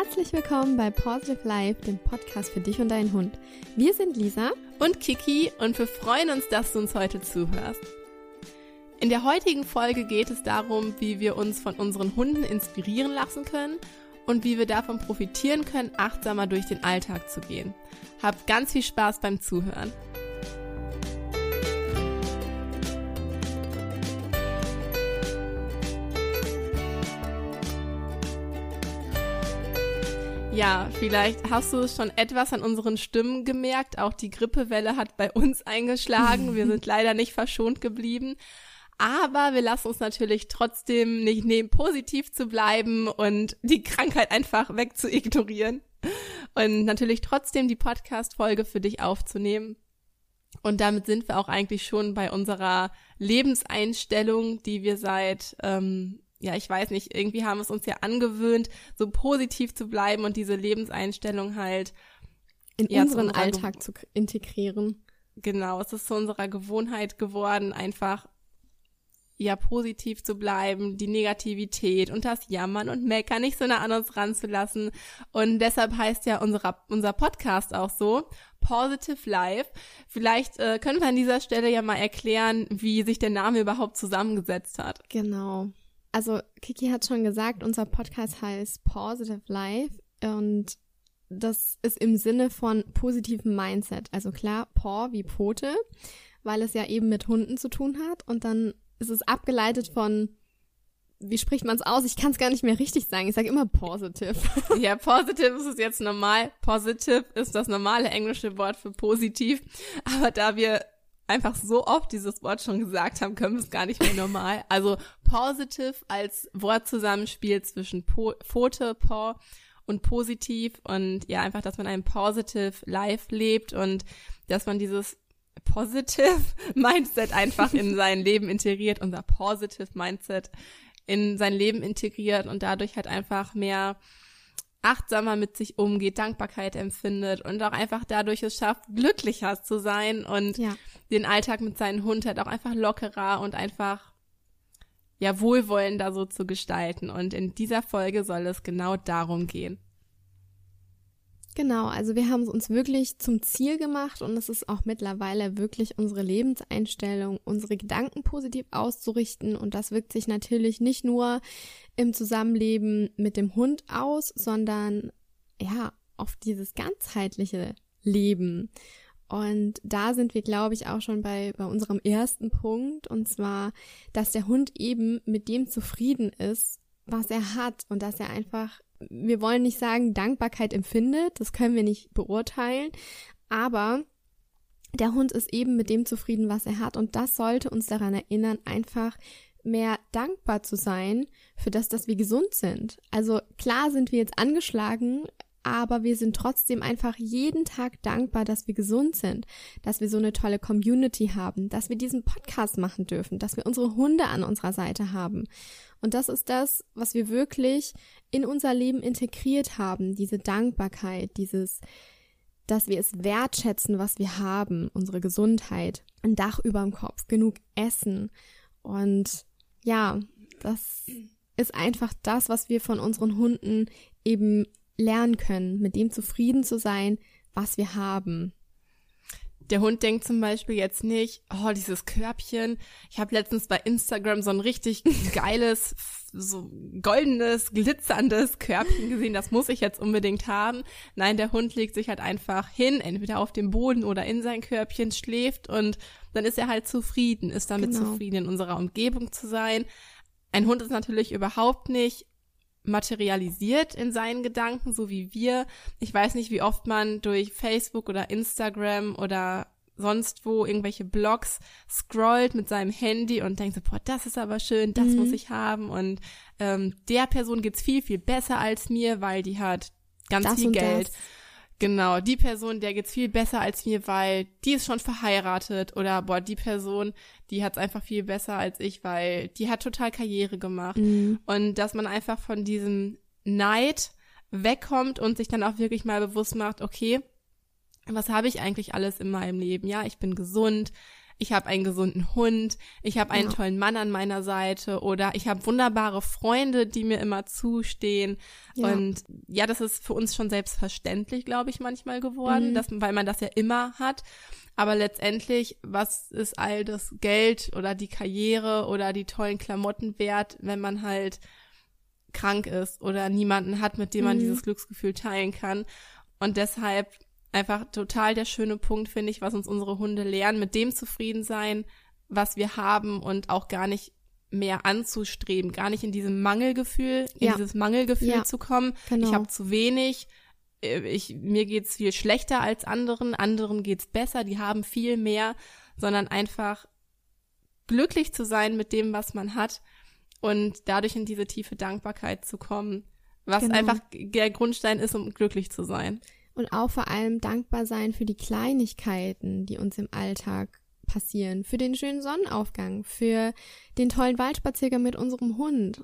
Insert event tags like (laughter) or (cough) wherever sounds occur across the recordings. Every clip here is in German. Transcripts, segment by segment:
Herzlich willkommen bei Positive Life, dem Podcast für dich und deinen Hund. Wir sind Lisa und Kiki und wir freuen uns, dass du uns heute zuhörst. In der heutigen Folge geht es darum, wie wir uns von unseren Hunden inspirieren lassen können und wie wir davon profitieren können, achtsamer durch den Alltag zu gehen. Habt ganz viel Spaß beim Zuhören. Ja, vielleicht hast du schon etwas an unseren Stimmen gemerkt. Auch die Grippewelle hat bei uns eingeschlagen. Wir sind (laughs) leider nicht verschont geblieben. Aber wir lassen uns natürlich trotzdem nicht nehmen, positiv zu bleiben und die Krankheit einfach weg zu ignorieren. Und natürlich trotzdem die Podcast-Folge für dich aufzunehmen. Und damit sind wir auch eigentlich schon bei unserer Lebenseinstellung, die wir seit ähm, ja, ich weiß nicht, irgendwie haben es uns ja angewöhnt, so positiv zu bleiben und diese Lebenseinstellung halt in unseren Alltag zu integrieren. Genau, es ist zu unserer Gewohnheit geworden, einfach ja positiv zu bleiben, die Negativität und das Jammern und Meckern nicht so nah an uns ranzulassen. Und deshalb heißt ja unser, unser Podcast auch so, Positive Life. Vielleicht äh, können wir an dieser Stelle ja mal erklären, wie sich der Name überhaupt zusammengesetzt hat. Genau also Kiki hat schon gesagt, unser Podcast heißt Positive Life und das ist im Sinne von positivem Mindset. Also klar, Paw wie Pfote, weil es ja eben mit Hunden zu tun hat und dann ist es abgeleitet von wie spricht man es aus? Ich kann es gar nicht mehr richtig sagen. Ich sage immer positive. (laughs) Ja, positive ist es jetzt normal. Positive ist das normale englische Wort für positiv. Aber da wir einfach so oft dieses Wort schon gesagt haben, können wir es gar nicht mehr normal. Also positive als Wortzusammenspiel zwischen po Pfote, Paw und positiv und ja, einfach, dass man ein positive Life lebt und dass man dieses positive (laughs) Mindset einfach in sein Leben integriert, unser positive Mindset in sein Leben integriert und dadurch halt einfach mehr achtsamer mit sich umgeht, Dankbarkeit empfindet und auch einfach dadurch es schafft, glücklicher zu sein und ja. den Alltag mit seinem Hund halt auch einfach lockerer und einfach ja wohlwollender so zu gestalten. Und in dieser Folge soll es genau darum gehen. Genau, also wir haben es uns wirklich zum Ziel gemacht und es ist auch mittlerweile wirklich unsere Lebenseinstellung, unsere Gedanken positiv auszurichten. Und das wirkt sich natürlich nicht nur im Zusammenleben mit dem Hund aus, sondern ja, auf dieses ganzheitliche Leben. Und da sind wir, glaube ich, auch schon bei, bei unserem ersten Punkt, und zwar, dass der Hund eben mit dem zufrieden ist, was er hat. Und dass er einfach wir wollen nicht sagen, Dankbarkeit empfindet, das können wir nicht beurteilen, aber der Hund ist eben mit dem zufrieden, was er hat und das sollte uns daran erinnern, einfach mehr dankbar zu sein für das, dass wir gesund sind. Also klar sind wir jetzt angeschlagen, aber wir sind trotzdem einfach jeden Tag dankbar, dass wir gesund sind, dass wir so eine tolle Community haben, dass wir diesen Podcast machen dürfen, dass wir unsere Hunde an unserer Seite haben. Und das ist das, was wir wirklich in unser Leben integriert haben, diese Dankbarkeit, dieses, dass wir es wertschätzen, was wir haben, unsere Gesundheit, ein Dach über dem Kopf, genug Essen. Und ja, das ist einfach das, was wir von unseren Hunden eben lernen können, mit dem zufrieden zu sein, was wir haben. Der Hund denkt zum Beispiel jetzt nicht, oh, dieses Körbchen. Ich habe letztens bei Instagram so ein richtig geiles, so goldenes, glitzerndes Körbchen gesehen. Das muss ich jetzt unbedingt haben. Nein, der Hund legt sich halt einfach hin, entweder auf dem Boden oder in sein Körbchen, schläft und dann ist er halt zufrieden, ist damit genau. zufrieden, in unserer Umgebung zu sein. Ein Hund ist natürlich überhaupt nicht materialisiert in seinen Gedanken, so wie wir. Ich weiß nicht, wie oft man durch Facebook oder Instagram oder sonst wo irgendwelche Blogs scrollt mit seinem Handy und denkt so, boah, das ist aber schön, das mhm. muss ich haben und ähm, der Person geht's viel, viel besser als mir, weil die hat ganz das viel Geld. Das. Genau, die Person, der geht's viel besser als mir, weil die ist schon verheiratet oder boah, die Person, die hat's einfach viel besser als ich, weil die hat total Karriere gemacht. Mhm. Und dass man einfach von diesem Neid wegkommt und sich dann auch wirklich mal bewusst macht, okay, was habe ich eigentlich alles in meinem Leben? Ja, ich bin gesund, ich habe einen gesunden Hund, ich habe einen Ja. tollen Mann an meiner Seite oder ich habe wunderbare Freunde, die mir immer zustehen. Ja. Und ja, das ist für uns schon selbstverständlich, glaube ich, manchmal geworden, Mhm. dass, weil man das ja immer hat. Aber letztendlich, was ist all das Geld oder die Karriere oder die tollen Klamotten wert, wenn man halt krank ist oder niemanden hat, mit dem man Mhm. dieses Glücksgefühl teilen kann. Und deshalb einfach total der schöne Punkt, finde ich, was uns unsere Hunde lernen, mit dem zufrieden sein, was wir haben und auch gar nicht mehr anzustreben, gar nicht in diesem Mangelgefühl, in Ja. dieses Mangelgefühl Ja. zu kommen. Genau. Ich habe zu wenig, äh, ich, mir geht's viel schlechter als anderen, anderen geht's besser, die haben viel mehr, sondern einfach glücklich zu sein mit dem, was man hat und dadurch in diese tiefe Dankbarkeit zu kommen, was Genau. einfach der Grundstein ist, um glücklich zu sein. Und auch vor allem dankbar sein für die Kleinigkeiten, die uns im Alltag passieren. Für den schönen Sonnenaufgang, für den tollen Waldspaziergang mit unserem Hund.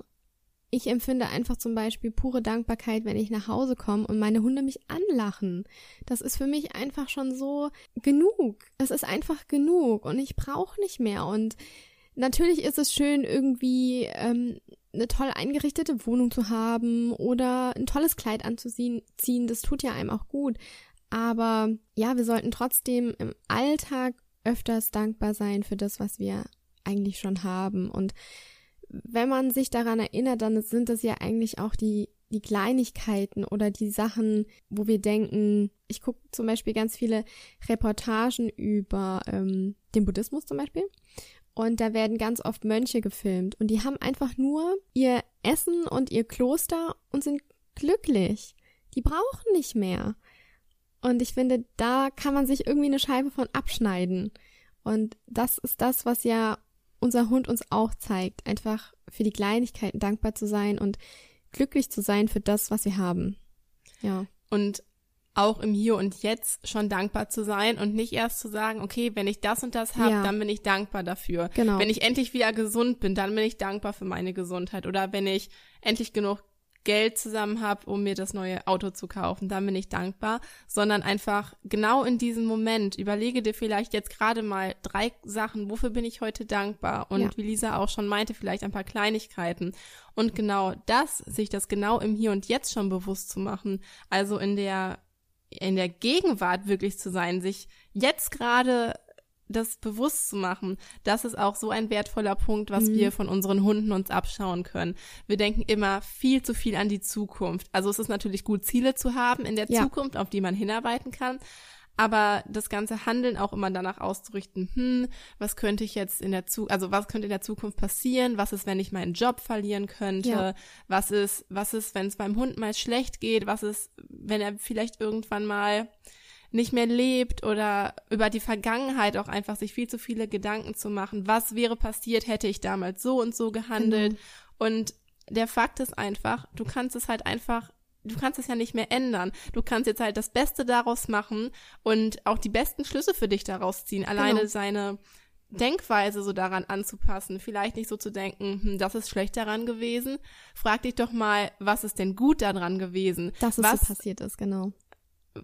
Ich empfinde einfach zum Beispiel pure Dankbarkeit, wenn ich nach Hause komme und meine Hunde mich anlachen. Das ist für mich einfach schon so genug. Es ist einfach genug und ich brauche nicht mehr. Und natürlich ist es schön, irgendwie ähm, eine toll eingerichtete Wohnung zu haben oder ein tolles Kleid anzuziehen. ziehen. Das tut ja einem auch gut. Aber ja, wir sollten trotzdem im Alltag öfters dankbar sein für das, was wir eigentlich schon haben. Und wenn man sich daran erinnert, dann sind das ja eigentlich auch die, die Kleinigkeiten oder die Sachen, wo wir denken, ich gucke zum Beispiel ganz viele Reportagen über ähm, den Buddhismus zum Beispiel. Und da werden ganz oft Mönche gefilmt. Und die haben einfach nur ihr Essen und ihr Kloster und sind glücklich. Die brauchen nicht mehr. Und ich finde, da kann man sich irgendwie eine Scheibe von abschneiden. Und das ist das, was ja unser Hund uns auch zeigt. Einfach für die Kleinigkeiten dankbar zu sein und glücklich zu sein für das, was wir haben. Ja. Und auch im Hier und Jetzt schon dankbar zu sein und nicht erst zu sagen, okay, wenn ich das und das habe, Ja. dann bin ich dankbar dafür. Genau. Wenn ich endlich wieder gesund bin, dann bin ich dankbar für meine Gesundheit. Oder wenn ich endlich genug Geld zusammen habe, um mir das neue Auto zu kaufen, dann bin ich dankbar, sondern einfach genau in diesem Moment überlege dir vielleicht jetzt gerade mal drei Sachen, wofür bin ich heute dankbar und Ja. wie Lisa auch schon meinte, vielleicht ein paar Kleinigkeiten und genau das, sich das genau im Hier und Jetzt schon bewusst zu machen, also in der in der Gegenwart wirklich zu sein, sich jetzt gerade das bewusst zu machen, das ist auch so ein wertvoller Punkt, was Mhm. wir von unseren Hunden uns abschauen können. Wir denken immer viel zu viel an die Zukunft. Also es ist natürlich gut, Ziele zu haben in der Ja. Zukunft, auf die man hinarbeiten kann. Aber das ganze Handeln auch immer danach auszurichten, hm, was könnte ich jetzt in der Zu also was könnte in der Zukunft passieren? Was ist, wenn ich meinen Job verlieren könnte? Ja. Was ist, was ist, wenn es beim Hund mal schlecht geht? Was ist, wenn er vielleicht irgendwann mal nicht mehr lebt oder über die Vergangenheit auch einfach sich viel zu viele Gedanken zu machen. Was wäre passiert, hätte ich damals so und so gehandelt? Und der Fakt ist einfach, du kannst es halt einfach, du kannst es ja nicht mehr ändern. Du kannst jetzt halt das Beste daraus machen und auch die besten Schlüsse für dich daraus ziehen. Alleine Genau. seine Denkweise so daran anzupassen. Vielleicht nicht so zu denken, hm, das ist schlecht daran gewesen. Frag dich doch mal, was ist denn gut daran gewesen? Dass es was, so passiert ist, genau.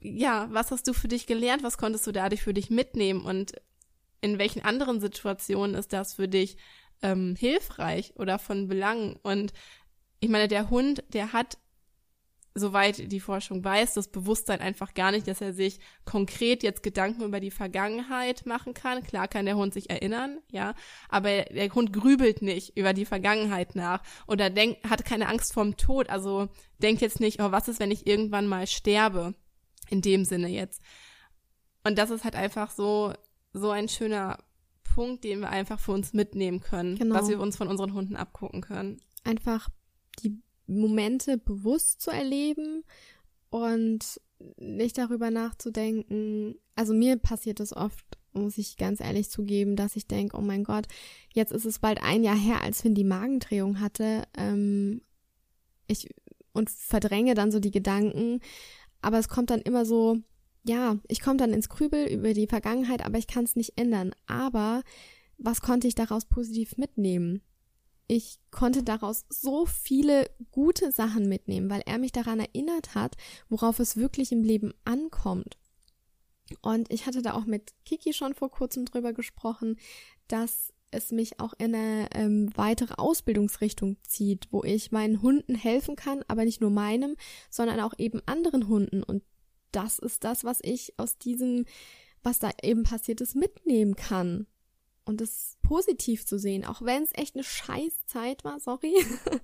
ja, was hast du für dich gelernt? Was konntest du dadurch für dich mitnehmen? Und in welchen anderen Situationen ist das für dich ähm, hilfreich oder von Belang? Und ich meine, der Hund, der hat, soweit die Forschung weiß, das Bewusstsein einfach gar nicht, dass er sich konkret jetzt Gedanken über die Vergangenheit machen kann. Klar kann der Hund sich erinnern, ja, aber der Hund grübelt nicht über die Vergangenheit nach oder denkt, hat keine Angst vorm Tod. Also denkt jetzt nicht, oh, was ist, wenn ich irgendwann mal sterbe? In dem Sinne jetzt. Und das ist halt einfach so, so ein schöner Punkt, den wir einfach für uns mitnehmen können, Genau. was wir uns von unseren Hunden abgucken können. Einfach die Momente bewusst zu erleben und nicht darüber nachzudenken. Also mir passiert es oft, muss ich ganz ehrlich zugeben, dass ich denke, oh mein Gott, jetzt ist es bald ein Jahr her, als Finn die Magendrehung hatte. Ähm, ich und verdränge dann so die Gedanken, aber es kommt dann immer so, ja, ich komme dann ins Grübel über die Vergangenheit, aber ich kann es nicht ändern. Aber was konnte ich daraus positiv mitnehmen? Ich konnte daraus so viele gute Sachen mitnehmen, weil er mich daran erinnert hat, worauf es wirklich im Leben ankommt. Und ich hatte da auch mit Kiki schon vor kurzem drüber gesprochen, dass es mich auch in eine ähm, weitere Ausbildungsrichtung zieht, wo ich meinen Hunden helfen kann, aber nicht nur meinem, sondern auch eben anderen Hunden. Und das ist das, was ich aus diesem, was da eben passiert ist, mitnehmen kann. Und es positiv zu sehen, auch wenn es echt eine scheiß Zeit war, sorry.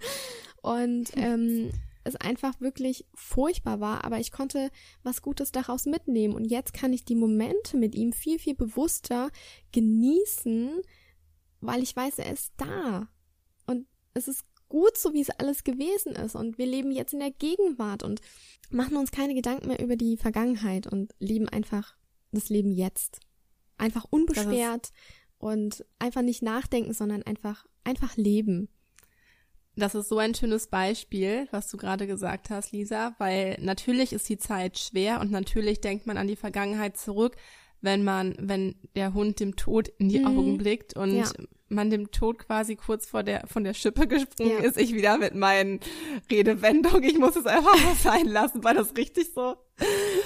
(laughs) Und ähm, es einfach wirklich furchtbar war, aber ich konnte was Gutes daraus mitnehmen. Und jetzt kann ich die Momente mit ihm viel, viel bewusster genießen, weil ich weiß, er ist da. Und es ist gut so, wie es alles gewesen ist. Und wir leben jetzt in der Gegenwart und machen uns keine Gedanken mehr über die Vergangenheit und leben einfach das Leben jetzt. Einfach unbeschwert und einfach nicht nachdenken, sondern einfach, einfach leben. Das ist so ein schönes Beispiel, was du gerade gesagt hast, Lisa, weil natürlich ist die Zeit schwer und natürlich denkt man an die Vergangenheit zurück, wenn man, wenn der Hund dem Tod in die mhm. Augen blickt und ja. man dem Tod quasi kurz vor der, von der Schippe gesprungen ja. ist, ich wieder mit meinen Redewendungen, ich muss es einfach mal sein lassen, war das richtig so?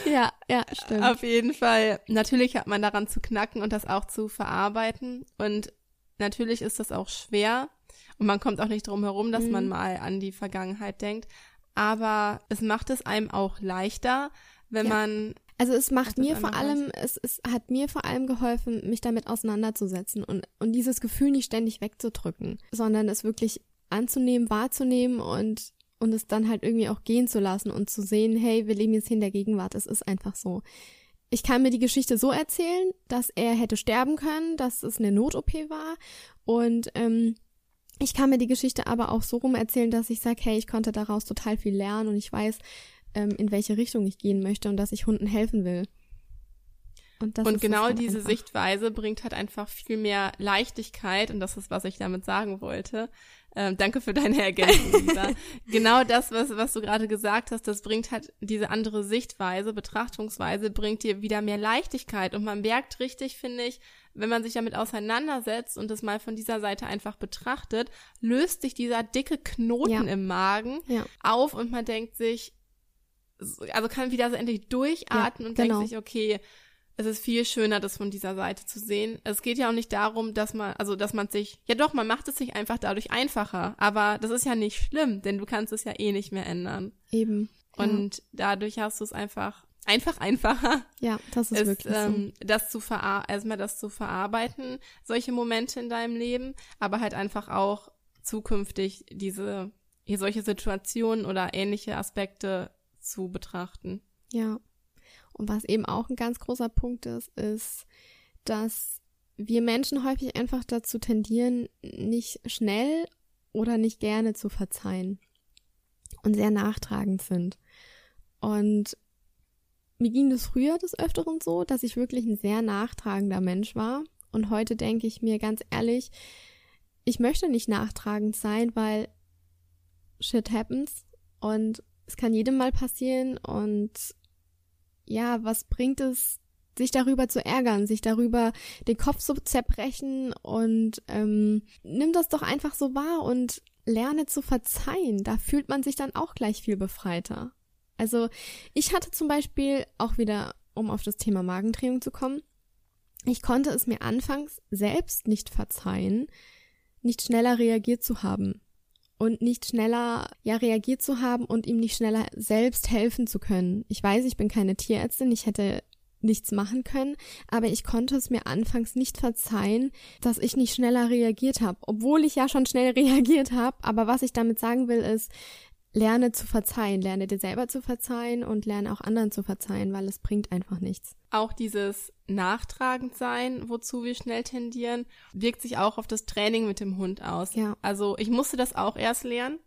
Ja, ja, (laughs) stimmt. Auf jeden Fall. Natürlich hat man daran zu knacken und das auch zu verarbeiten und natürlich ist das auch schwer und man kommt auch nicht drum herum, dass mhm. man mal an die Vergangenheit denkt, aber es macht es einem auch leichter, wenn ja. man also es macht mir vor allem, es, es hat mir vor allem geholfen, mich damit auseinanderzusetzen und, und dieses Gefühl nicht ständig wegzudrücken, sondern es wirklich anzunehmen, wahrzunehmen und, und es dann halt irgendwie auch gehen zu lassen und zu sehen, hey, wir leben jetzt hier in der Gegenwart, es ist einfach so. Ich kann mir die Geschichte so erzählen, dass er hätte sterben können, dass es eine Not-OP war und ähm, ich kann mir die Geschichte aber auch so rum erzählen, dass ich sage, hey, ich konnte daraus total viel lernen und ich weiß, ähm, in welche Richtung ich gehen möchte und dass ich Hunden helfen will. Und, und genau halt diese einfach. Sichtweise bringt halt einfach viel mehr Leichtigkeit und das ist, was ich damit sagen wollte. Ähm, danke für deine Ergänzung, Lisa. (laughs) genau das, was, was du gerade gesagt hast, das bringt halt diese andere Sichtweise, Betrachtungsweise, bringt dir wieder mehr Leichtigkeit und man merkt richtig, finde ich, wenn man sich damit auseinandersetzt und das mal von dieser Seite einfach betrachtet, löst sich dieser dicke Knoten ja. im Magen ja. auf und man denkt sich, also kann wieder so endlich durchatmen ja, und genau. denkt sich, okay, es ist viel schöner, das von dieser Seite zu sehen. Es geht ja auch nicht darum, dass man, also dass man sich, ja doch, man macht es sich einfach dadurch einfacher, aber das ist ja nicht schlimm, denn du kannst es ja eh nicht mehr ändern. Eben. Und ja. dadurch hast du es einfach einfach einfacher. Ja, das ist, ist wirklich ähm, so. das zu verar erstmal das zu verarbeiten, solche Momente in deinem Leben, aber halt einfach auch zukünftig diese hier solche Situationen oder ähnliche Aspekte zu betrachten. Ja. Und was eben auch ein ganz großer Punkt ist, ist, dass wir Menschen häufig einfach dazu tendieren, nicht schnell oder nicht gerne zu verzeihen und sehr nachtragend sind. Und mir ging das früher des Öfteren so, dass ich wirklich ein sehr nachtragender Mensch war. Und heute denke ich mir ganz ehrlich, ich möchte nicht nachtragend sein, weil shit happens und es kann jedem mal passieren und ja, was bringt es, sich darüber zu ärgern, sich darüber den Kopf zu zerbrechen und ähm, nimm das doch einfach so wahr und lerne zu verzeihen. Da fühlt man sich dann auch gleich viel befreiter. Also ich hatte zum Beispiel auch wieder, um auf das Thema Magendrehung zu kommen, ich konnte es mir anfangs selbst nicht verzeihen, nicht schneller reagiert zu haben und nicht schneller ja reagiert zu haben und ihm nicht schneller selbst helfen zu können. Ich weiß, ich bin keine Tierärztin, ich hätte nichts machen können, aber ich konnte es mir anfangs nicht verzeihen, dass ich nicht schneller reagiert habe, obwohl ich ja schon schnell (laughs) reagiert habe, aber was ich damit sagen will ist, lerne zu verzeihen, lerne dir selber zu verzeihen und lerne auch anderen zu verzeihen, weil es bringt einfach nichts. Auch dieses nachtragend sein, wozu wir schnell tendieren, wirkt sich auch auf das Training mit dem Hund aus. Ja. Also ich musste das auch erst lernen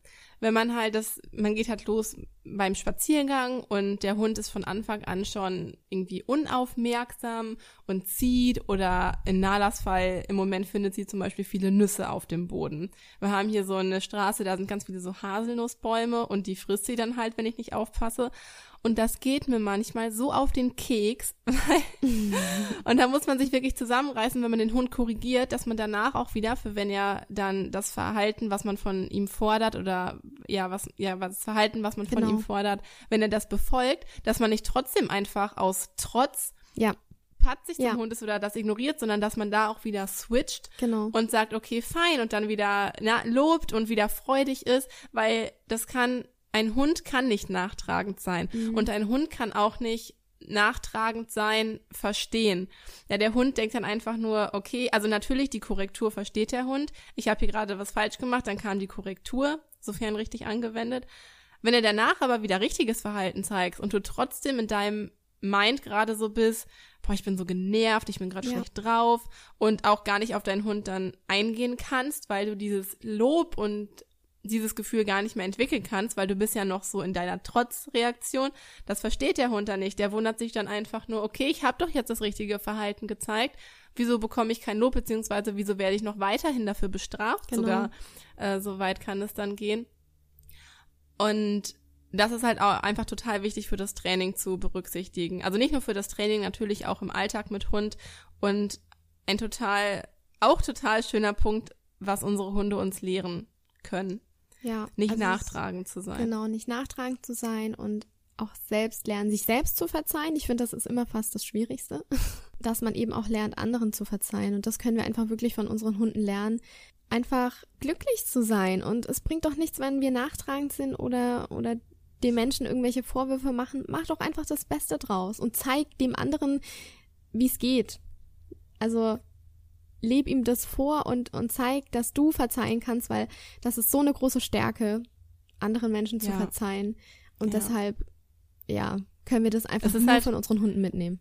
wenn man halt das, man geht halt los beim Spaziergang und der Hund ist von Anfang an schon irgendwie unaufmerksam und zieht oder in Nalas Fall im Moment findet sie zum Beispiel viele Nüsse auf dem Boden. Wir haben hier so eine Straße, da sind ganz viele so Haselnussbäume und die frisst sie dann halt, wenn ich nicht aufpasse. Und das geht mir manchmal so auf den Keks. (laughs) und da muss man sich wirklich zusammenreißen, wenn man den Hund korrigiert, dass man danach auch wieder, für wenn er dann das Verhalten, was man von ihm fordert oder ja, was, ja, was Verhalten, was man genau. von ihm fordert, wenn er das befolgt, dass man nicht trotzdem einfach aus Trotz Ja. patzig Ja. Hund ist oder das ignoriert, sondern dass man da auch wieder switcht Genau. und sagt, okay, fein und dann wieder na, lobt und wieder freudig ist, weil das kann, ein Hund kann nicht nachtragend sein Mhm. und ein Hund kann auch nicht nachtragend sein, verstehen. Ja, der Hund denkt dann einfach nur, okay, also natürlich die Korrektur versteht der Hund. Ich habe hier gerade was falsch gemacht, dann kam die Korrektur, sofern richtig angewendet. Wenn er danach aber wieder richtiges Verhalten zeigst und du trotzdem in deinem Mind gerade so bist, boah, ich bin so genervt, ich bin gerade Ja. schlecht drauf und auch gar nicht auf deinen Hund dann eingehen kannst, weil du dieses Lob und dieses Gefühl gar nicht mehr entwickeln kannst, weil du bist ja noch so in deiner Trotzreaktion. Das versteht der Hund dann nicht. Der wundert sich dann einfach nur, okay, ich habe doch jetzt das richtige Verhalten gezeigt. Wieso bekomme ich kein Lob, beziehungsweise wieso werde ich noch weiterhin dafür bestraft? Genau. Sogar äh, so weit kann es dann gehen. Und das ist halt auch einfach total wichtig für das Training zu berücksichtigen. Also nicht nur für das Training, natürlich auch im Alltag mit Hund. Und ein total, auch total schöner Punkt, was unsere Hunde uns lehren können. Ja. Nicht also nachtragend zu sein. Genau, nicht nachtragend zu sein und auch selbst lernen, sich selbst zu verzeihen. Ich finde, das ist immer fast das Schwierigste, (laughs) dass man eben auch lernt, anderen zu verzeihen. Und das können wir einfach wirklich von unseren Hunden lernen, einfach glücklich zu sein. Und es bringt doch nichts, wenn wir nachtragend sind oder, oder dem Menschen irgendwelche Vorwürfe machen. Mach doch einfach das Beste draus und zeig dem anderen, wie es geht. Also leb ihm das vor und, und zeig, dass du verzeihen kannst, weil das ist so eine große Stärke, anderen Menschen zu Ja. verzeihen. Und Ja. deshalb, ja, können wir das einfach ist nur halt- von unseren Hunden mitnehmen.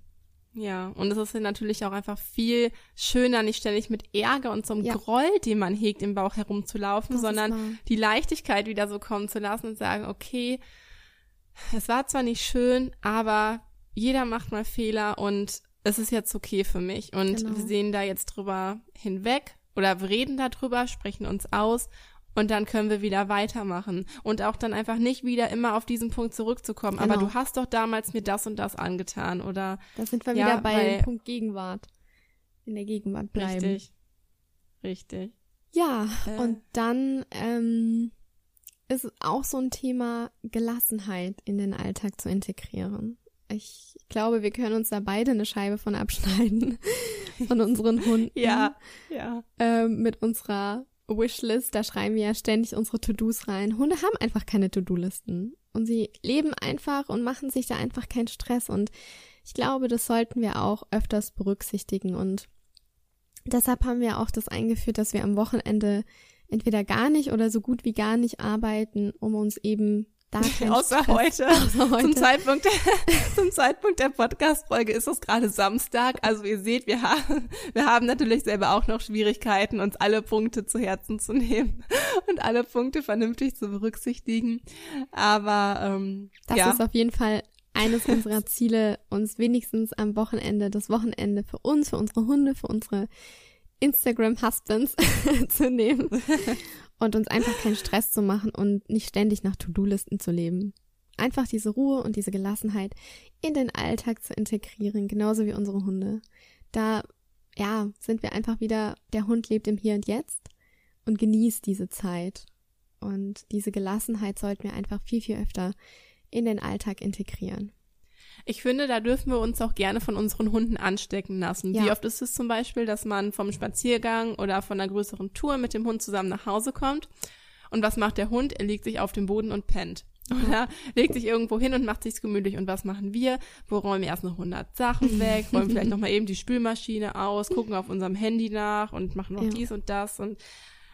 Ja, und es ist natürlich auch einfach viel schöner, nicht ständig mit Ärger und so einem Ja. Groll, den man hegt, im Bauch herumzulaufen, Das sondern die Leichtigkeit wieder so kommen zu lassen und sagen, okay, es war zwar nicht schön, aber jeder macht mal Fehler und es ist jetzt okay für mich. Und Genau. wir sehen da jetzt drüber hinweg oder wir reden darüber, sprechen uns aus und dann können wir wieder weitermachen. Und auch dann einfach nicht wieder immer auf diesen Punkt zurückzukommen. Aber Genau. du hast doch damals mir das und das angetan oder Da sind wir Ja, wieder bei weil- dem Punkt Gegenwart. In der Gegenwart bleiben. Richtig. Richtig. Ja, Äh. und dann ähm, ist es auch so ein Thema, Gelassenheit in den Alltag zu integrieren. Ich glaube, wir können uns da beide eine Scheibe von abschneiden, (laughs) von unseren Hunden. Ja, ja. ähm, mit unserer Wishlist, da schreiben wir ja ständig unsere To-Dos rein. Hunde haben einfach keine To-Do-Listen. Und sie leben einfach und machen sich da einfach keinen Stress. Und ich glaube, das sollten wir auch öfters berücksichtigen. Und deshalb haben wir auch das eingeführt, dass wir am Wochenende entweder gar nicht oder so gut wie gar nicht arbeiten, um uns eben Außer heute. (laughs) Außer heute. Zum Zeitpunkt, der, (laughs) zum Zeitpunkt der Podcast-Folge ist es gerade Samstag. Also ihr seht, wir haben, wir haben natürlich selber auch noch Schwierigkeiten, uns alle Punkte zu Herzen zu nehmen (laughs) und alle Punkte vernünftig zu berücksichtigen. Aber ähm, Das ja, ist auf jeden Fall eines unserer Ziele, uns wenigstens am Wochenende, das Wochenende für uns, für unsere Hunde, für unsere Instagram-Husbands (laughs) zu nehmen (laughs) und uns einfach keinen Stress zu machen und nicht ständig nach To-Do-Listen zu leben. Einfach diese Ruhe und diese Gelassenheit in den Alltag zu integrieren, genauso wie unsere Hunde. Da, ja, sind wir einfach wieder, der Hund lebt im Hier und Jetzt und genießt diese Zeit. Und diese Gelassenheit sollten wir einfach viel, viel öfter in den Alltag integrieren. Ich finde, da dürfen wir uns auch gerne von unseren Hunden anstecken lassen. Ja. Wie oft ist es zum Beispiel, dass man vom Spaziergang oder von einer größeren Tour mit dem Hund zusammen nach Hause kommt und was macht der Hund? Er legt sich auf den Boden und pennt. Oder legt sich irgendwo hin und macht sich's gemütlich. Und was machen wir? Wir räumen erst noch 100 Sachen weg, räumen vielleicht noch mal eben die Spülmaschine aus, (laughs) gucken auf unserem Handy nach und machen noch Ja. dies und das und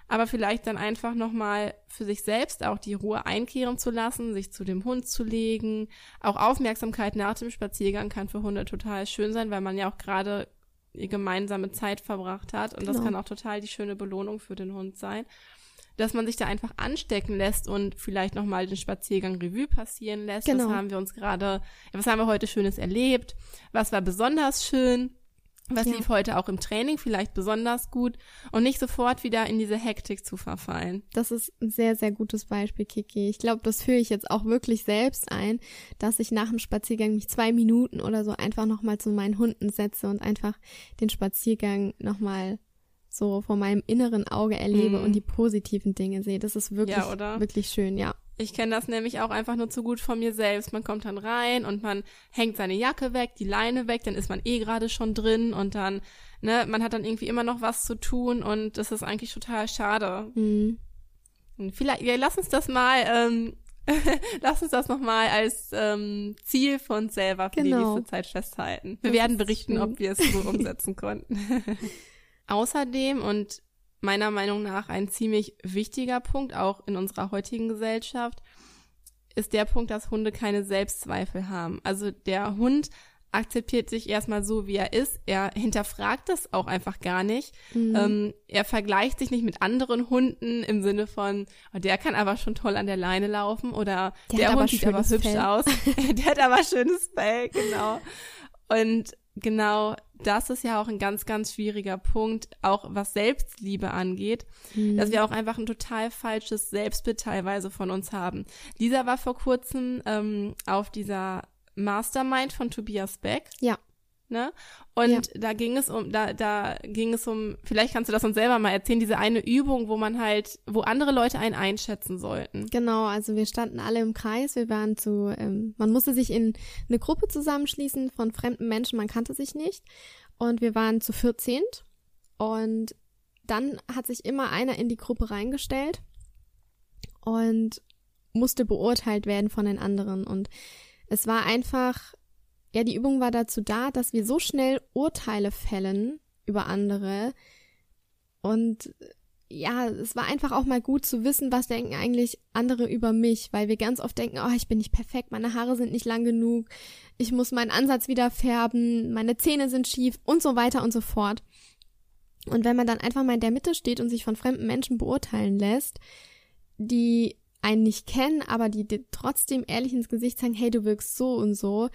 aber vielleicht dann einfach nochmal für sich selbst auch die Ruhe einkehren zu lassen, sich zu dem Hund zu legen. Auch Aufmerksamkeit nach dem Spaziergang kann für Hunde total schön sein, weil man ja auch gerade gemeinsame Zeit verbracht hat. Und das Genau. kann auch total die schöne Belohnung für den Hund sein. Dass man sich da einfach anstecken lässt und vielleicht nochmal den Spaziergang Revue passieren lässt. Genau. Was haben wir uns gerade, was haben wir heute Schönes erlebt? Was war besonders schön? Was Ja. lief heute auch im Training vielleicht besonders gut und nicht sofort wieder in diese Hektik zu verfallen. Das ist ein sehr, sehr gutes Beispiel, Kiki. Ich glaube, das führe ich jetzt auch wirklich selbst ein, dass ich nach dem Spaziergang mich zwei Minuten oder so einfach nochmal zu meinen Hunden setze und einfach den Spaziergang nochmal so vor meinem inneren Auge erlebe Mhm. und die positiven Dinge sehe. Das ist wirklich, Ja, wirklich schön, ja. Ich kenne das nämlich auch einfach nur zu gut von mir selbst. Man kommt dann rein und man hängt seine Jacke weg, die Leine weg, dann ist man eh gerade schon drin und dann, ne, man hat dann irgendwie immer noch was zu tun und das ist eigentlich total schade. Mhm. Vielleicht, ja, lass uns das mal, ähm, (laughs) lass uns das nochmal als ähm, Ziel von uns selber für genau. die nächste Zeit festhalten. Wir das werden berichten, schön. ob wir es so umsetzen konnten. (laughs) Außerdem und meiner Meinung nach ein ziemlich wichtiger Punkt, auch in unserer heutigen Gesellschaft, ist der Punkt, dass Hunde keine Selbstzweifel haben. Also der Hund akzeptiert sich erstmal so, wie er ist. Er hinterfragt das auch einfach gar nicht. Mhm. Ähm, er vergleicht sich nicht mit anderen Hunden im Sinne von, oh, der kann aber schon toll an der Leine laufen oder der, der Hund sieht aber hübsch Fell. aus. (laughs) der hat aber schönes Fell, genau. Und genau das ist ja auch ein ganz, ganz schwieriger Punkt, auch was Selbstliebe angeht, mhm. dass wir auch einfach ein total falsches Selbstbild teilweise von uns haben. Lisa war vor kurzem ähm, auf dieser Mastermind von Tobias Beck. Ja. Ne? Und ja. da ging es um, da, da ging es um, vielleicht kannst du das uns selber mal erzählen, diese eine Übung, wo man halt, wo andere Leute einen einschätzen sollten. Genau, also wir standen alle im Kreis, wir waren zu, ähm, man musste sich in eine Gruppe zusammenschließen von fremden Menschen, man kannte sich nicht. Und wir waren zu 14 und dann hat sich immer einer in die Gruppe reingestellt und musste beurteilt werden von den anderen. Und es war einfach, ja, die Übung war dazu da, dass wir so schnell Urteile fällen über andere. Und ja, es war einfach auch mal gut zu wissen, was denken eigentlich andere über mich, weil wir ganz oft denken, oh, ich bin nicht perfekt, meine Haare sind nicht lang genug, ich muss meinen Ansatz wieder färben, meine Zähne sind schief und so weiter und so fort. Und wenn man dann einfach mal in der Mitte steht und sich von fremden Menschen beurteilen lässt, die einen nicht kennen, aber die trotzdem ehrlich ins Gesicht sagen, hey, du wirkst so und so,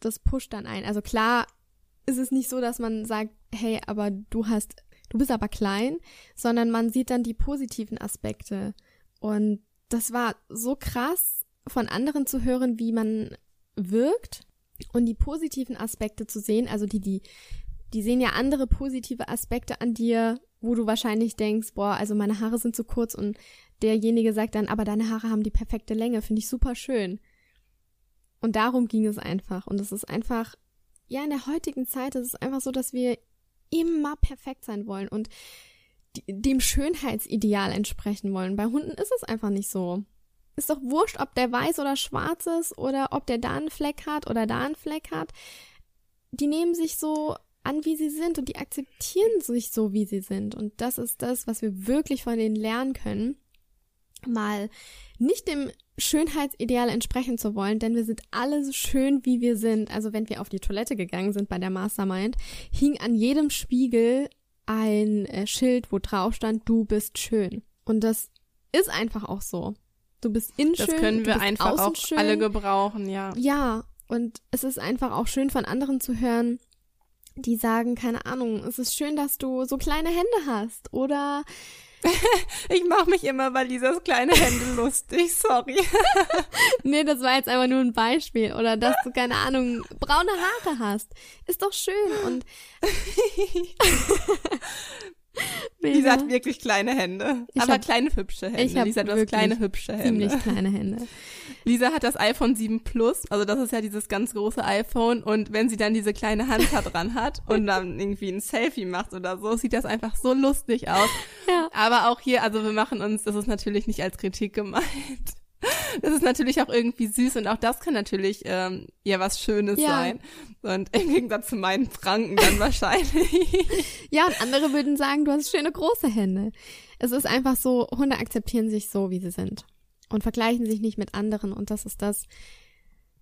das pusht dann ein. Also klar ist es nicht so, dass man sagt, hey, aber du hast, du bist aber klein, sondern man sieht dann die positiven Aspekte. Und das war so krass von anderen zu hören, wie man wirkt und die positiven Aspekte zu sehen, also die, die, die sehen ja andere positive Aspekte an dir, wo du wahrscheinlich denkst, boah, also meine Haare sind zu kurz und derjenige sagt dann, aber deine Haare haben die perfekte Länge, finde ich super schön. Und darum ging es einfach. Und es ist einfach, ja, in der heutigen Zeit ist es einfach so, dass wir immer perfekt sein wollen und dem Schönheitsideal entsprechen wollen. Bei Hunden ist es einfach nicht so. Ist doch wurscht, ob der weiß oder schwarz ist oder ob der da einen Fleck hat oder da einen Fleck hat. Die nehmen sich so an, wie sie sind und die akzeptieren sich so, wie sie sind. Und das ist das, was wir wirklich von denen lernen können mal nicht dem Schönheitsideal entsprechen zu wollen, denn wir sind alle so schön, wie wir sind. Also wenn wir auf die Toilette gegangen sind bei der Mastermind, hing an jedem Spiegel ein äh, Schild, wo drauf stand, du bist schön. Und das ist einfach auch so. Du bist innen schön. Das können wir einfach auch schön. alle gebrauchen, ja. Ja, und es ist einfach auch schön von anderen zu hören, die sagen, keine Ahnung, es ist schön, dass du so kleine Hände hast oder (laughs) ich mache mich immer bei Lisas kleine Hände lustig, sorry. (laughs) nee, das war jetzt einfach nur ein Beispiel. Oder dass du, keine Ahnung, braune Haare hast. Ist doch schön. Und (laughs) Lisa hat wirklich kleine Hände. Ich aber kleine hübsche Hände. Ich Lisa, du hast kleine hübsche Hände. Ziemlich kleine Hände. Lisa hat das iPhone 7 Plus, also das ist ja dieses ganz große iPhone und wenn sie dann diese kleine Hand da dran hat und dann irgendwie ein Selfie macht oder so, sieht das einfach so lustig aus. Ja. Aber auch hier, also wir machen uns, das ist natürlich nicht als Kritik gemeint. Das ist natürlich auch irgendwie süß und auch das kann natürlich ähm, ja was Schönes ja. sein. Und im Gegensatz zu meinen Franken dann (laughs) wahrscheinlich. Ja, und andere würden sagen, du hast schöne große Hände. Es ist einfach so, Hunde akzeptieren sich so, wie sie sind und vergleichen sich nicht mit anderen und das ist das,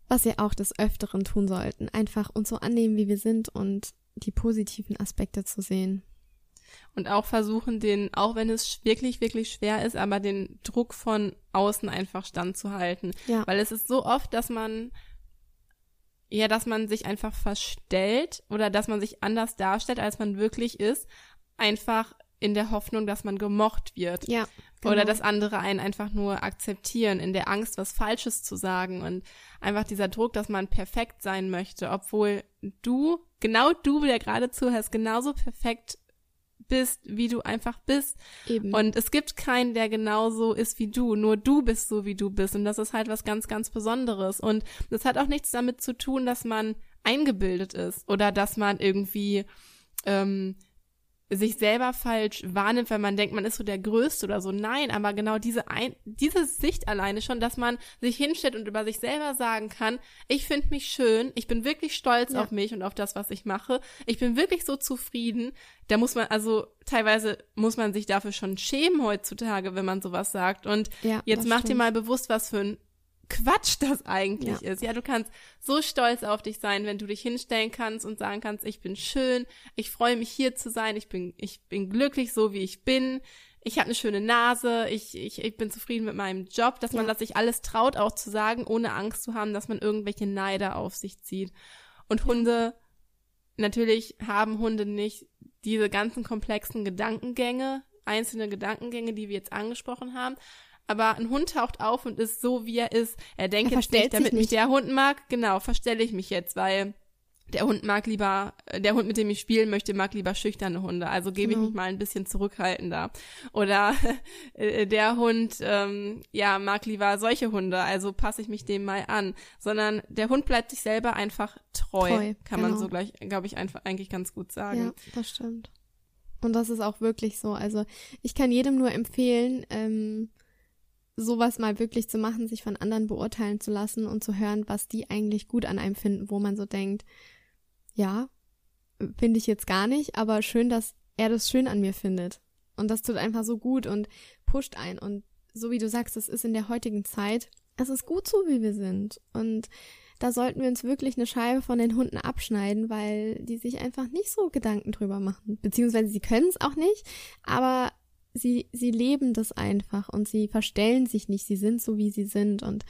was wir auch des Öfteren tun sollten. Einfach uns so annehmen, wie wir sind und die positiven Aspekte zu sehen. Und auch versuchen, den, auch wenn es wirklich, wirklich schwer ist, aber den Druck von außen einfach standzuhalten. Ja. Weil es ist so oft, dass man, ja, dass man sich einfach verstellt oder dass man sich anders darstellt, als man wirklich ist. Einfach in der Hoffnung, dass man gemocht wird. Ja. Genau. Oder dass andere einen einfach nur akzeptieren, in der Angst, was Falsches zu sagen und einfach dieser Druck, dass man perfekt sein möchte, obwohl du, genau du, der gerade zuhörst, genauso perfekt bist, wie du einfach bist. Eben. Und es gibt keinen, der genauso ist wie du. Nur du bist so, wie du bist. Und das ist halt was ganz, ganz Besonderes. Und das hat auch nichts damit zu tun, dass man eingebildet ist oder dass man irgendwie ähm, sich selber falsch wahrnimmt, wenn man denkt, man ist so der Größte oder so. Nein, aber genau diese ein, diese Sicht alleine schon, dass man sich hinstellt und über sich selber sagen kann, ich finde mich schön, ich bin wirklich stolz ja. auf mich und auf das, was ich mache. Ich bin wirklich so zufrieden. Da muss man, also teilweise muss man sich dafür schon schämen heutzutage, wenn man sowas sagt. Und ja, jetzt mach stimmt. dir mal bewusst, was für ein Quatsch das eigentlich ja. ist. Ja, du kannst so stolz auf dich sein, wenn du dich hinstellen kannst und sagen kannst, ich bin schön, ich freue mich hier zu sein, ich bin, ich bin glücklich so wie ich bin, ich habe eine schöne Nase, ich, ich, ich bin zufrieden mit meinem Job, dass man das sich alles traut, auch zu sagen, ohne Angst zu haben, dass man irgendwelche Neider auf sich zieht. Und Hunde, natürlich haben Hunde nicht diese ganzen komplexen Gedankengänge, einzelne Gedankengänge, die wir jetzt angesprochen haben, aber ein Hund taucht auf und ist so, wie er ist. Er denkt er jetzt nicht, damit mich der Hund mag, genau, verstelle ich mich jetzt, weil der Hund mag lieber, äh, der Hund, mit dem ich spielen möchte, mag lieber schüchterne Hunde. Also gebe genau. ich mich mal ein bisschen zurückhaltender. Oder (laughs) äh, der Hund, ähm, ja, mag lieber solche Hunde. Also passe ich mich dem mal an. Sondern der Hund bleibt sich selber einfach treu. treu kann genau. man so gleich, glaube ich, einfach eigentlich ganz gut sagen. Ja, das stimmt. Und das ist auch wirklich so. Also ich kann jedem nur empfehlen, ähm, sowas mal wirklich zu machen, sich von anderen beurteilen zu lassen und zu hören, was die eigentlich gut an einem finden, wo man so denkt, ja, finde ich jetzt gar nicht, aber schön, dass er das schön an mir findet. Und das tut einfach so gut und pusht ein. Und so wie du sagst, es ist in der heutigen Zeit, es ist gut so, wie wir sind. Und da sollten wir uns wirklich eine Scheibe von den Hunden abschneiden, weil die sich einfach nicht so Gedanken drüber machen. Beziehungsweise sie können es auch nicht, aber sie, sie leben das einfach und sie verstellen sich nicht, sie sind so, wie sie sind und